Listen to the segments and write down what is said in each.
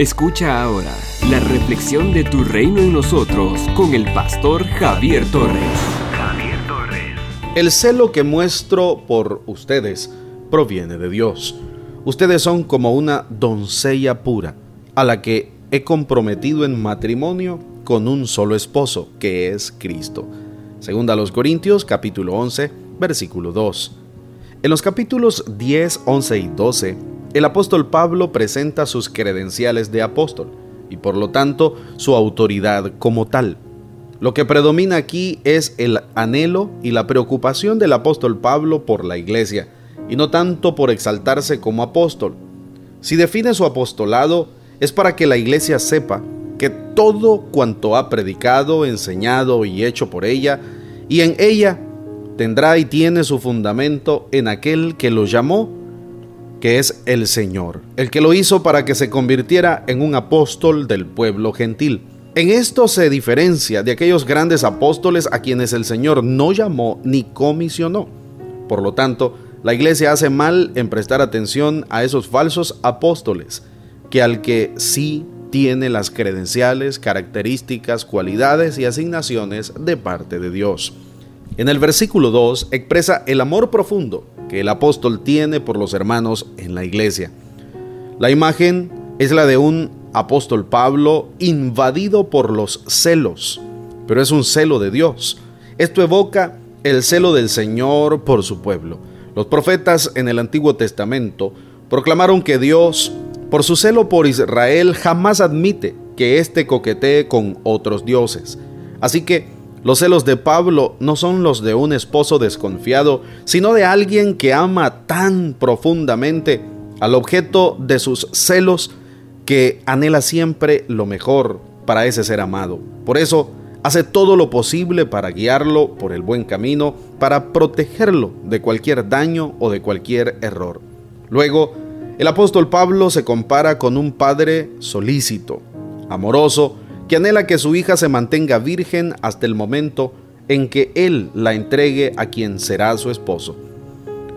Escucha ahora la reflexión de tu reino en nosotros con el pastor Javier Torres. Javier Torres. El celo que muestro por ustedes proviene de Dios. Ustedes son como una doncella pura, a la que he comprometido en matrimonio con un solo esposo, que es Cristo. Segunda a los Corintios, capítulo 11, versículo 2. En los capítulos 10, 11 y 12, el apóstol Pablo presenta sus credenciales de apóstol y por lo tanto su autoridad como tal. Lo que predomina aquí es el anhelo y la preocupación del apóstol Pablo por la iglesia, y no tanto por exaltarse como apóstol. Si define su apostolado es para que la iglesia sepa que todo cuanto ha predicado, enseñado y hecho por ella, y en ella tendrá y tiene su fundamento en aquel que lo llamó que es el Señor, el que lo hizo para que se convirtiera en un apóstol del pueblo gentil. En esto se diferencia de aquellos grandes apóstoles a quienes el Señor no llamó ni comisionó. Por lo tanto, la iglesia hace mal en prestar atención a esos falsos apóstoles, que al que sí tiene las credenciales, características, cualidades y asignaciones de parte de Dios. En el versículo 2 expresa el amor profundo que el apóstol tiene por los hermanos en la iglesia. La imagen es la de un apóstol Pablo invadido por los celos, pero es un celo de Dios. Esto evoca el celo del Señor por su pueblo. Los profetas en el Antiguo Testamento proclamaron que Dios, por su celo por Israel, jamás admite que éste coquetee con otros dioses. Así que los celos de Pablo no son los de un esposo desconfiado, sino de alguien que ama tan profundamente al objeto de sus celos que anhela siempre lo mejor para ese ser amado. Por eso hace todo lo posible para guiarlo por el buen camino, para protegerlo de cualquier daño o de cualquier error. Luego, el apóstol Pablo se compara con un padre solícito, amoroso, que anhela que su hija se mantenga virgen hasta el momento en que él la entregue a quien será su esposo.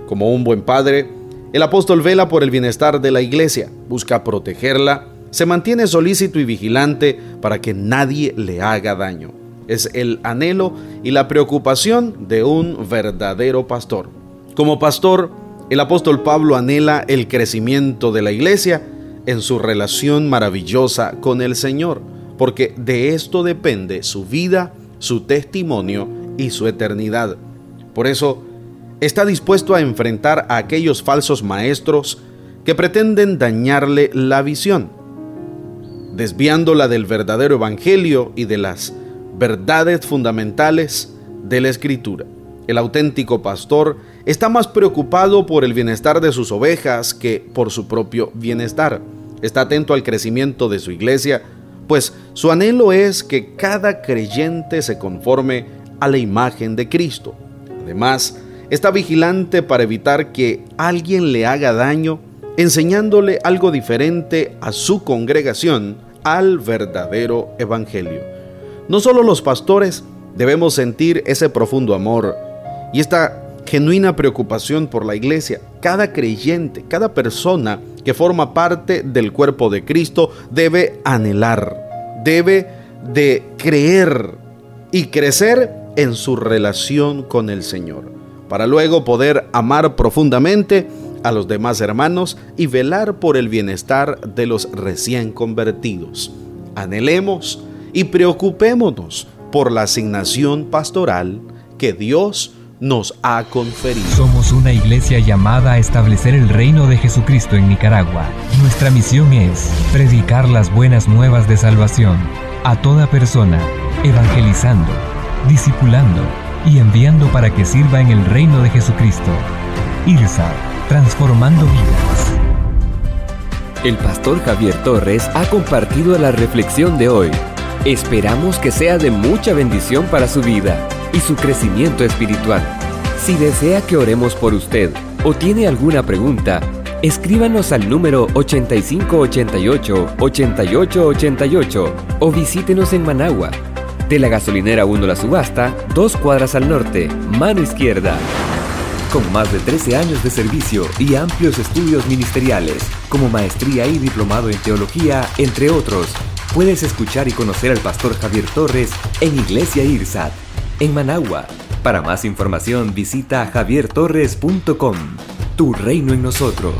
Como un buen padre, el apóstol vela por el bienestar de la iglesia, busca protegerla, se mantiene solícito y vigilante para que nadie le haga daño. Es el anhelo y la preocupación de un verdadero pastor. Como pastor, el apóstol Pablo anhela el crecimiento de la iglesia en su relación maravillosa con el Señor porque de esto depende su vida, su testimonio y su eternidad. Por eso, está dispuesto a enfrentar a aquellos falsos maestros que pretenden dañarle la visión, desviándola del verdadero evangelio y de las verdades fundamentales de la escritura. El auténtico pastor está más preocupado por el bienestar de sus ovejas que por su propio bienestar. Está atento al crecimiento de su iglesia pues su anhelo es que cada creyente se conforme a la imagen de Cristo. Además, está vigilante para evitar que alguien le haga daño, enseñándole algo diferente a su congregación, al verdadero Evangelio. No solo los pastores debemos sentir ese profundo amor y esta genuina preocupación por la iglesia. Cada creyente, cada persona que forma parte del cuerpo de Cristo debe anhelar, debe de creer y crecer en su relación con el Señor, para luego poder amar profundamente a los demás hermanos y velar por el bienestar de los recién convertidos. Anhelemos y preocupémonos por la asignación pastoral que Dios nos ha conferido. Somos una iglesia llamada a establecer el reino de Jesucristo en Nicaragua. Nuestra misión es predicar las buenas nuevas de salvación a toda persona, evangelizando, discipulando y enviando para que sirva en el reino de Jesucristo. IRSA, transformando vidas. El pastor Javier Torres ha compartido la reflexión de hoy. Esperamos que sea de mucha bendición para su vida y su crecimiento espiritual. Si desea que oremos por usted o tiene alguna pregunta, escríbanos al número 8588-8888 o visítenos en Managua. De la gasolinera 1 La Subasta, dos cuadras al norte, mano izquierda. Con más de 13 años de servicio y amplios estudios ministeriales, como maestría y diplomado en teología, entre otros, puedes escuchar y conocer al pastor Javier Torres en Iglesia IRSAT en Managua. Para más información visita javiertorres.com. Tu reino en nosotros.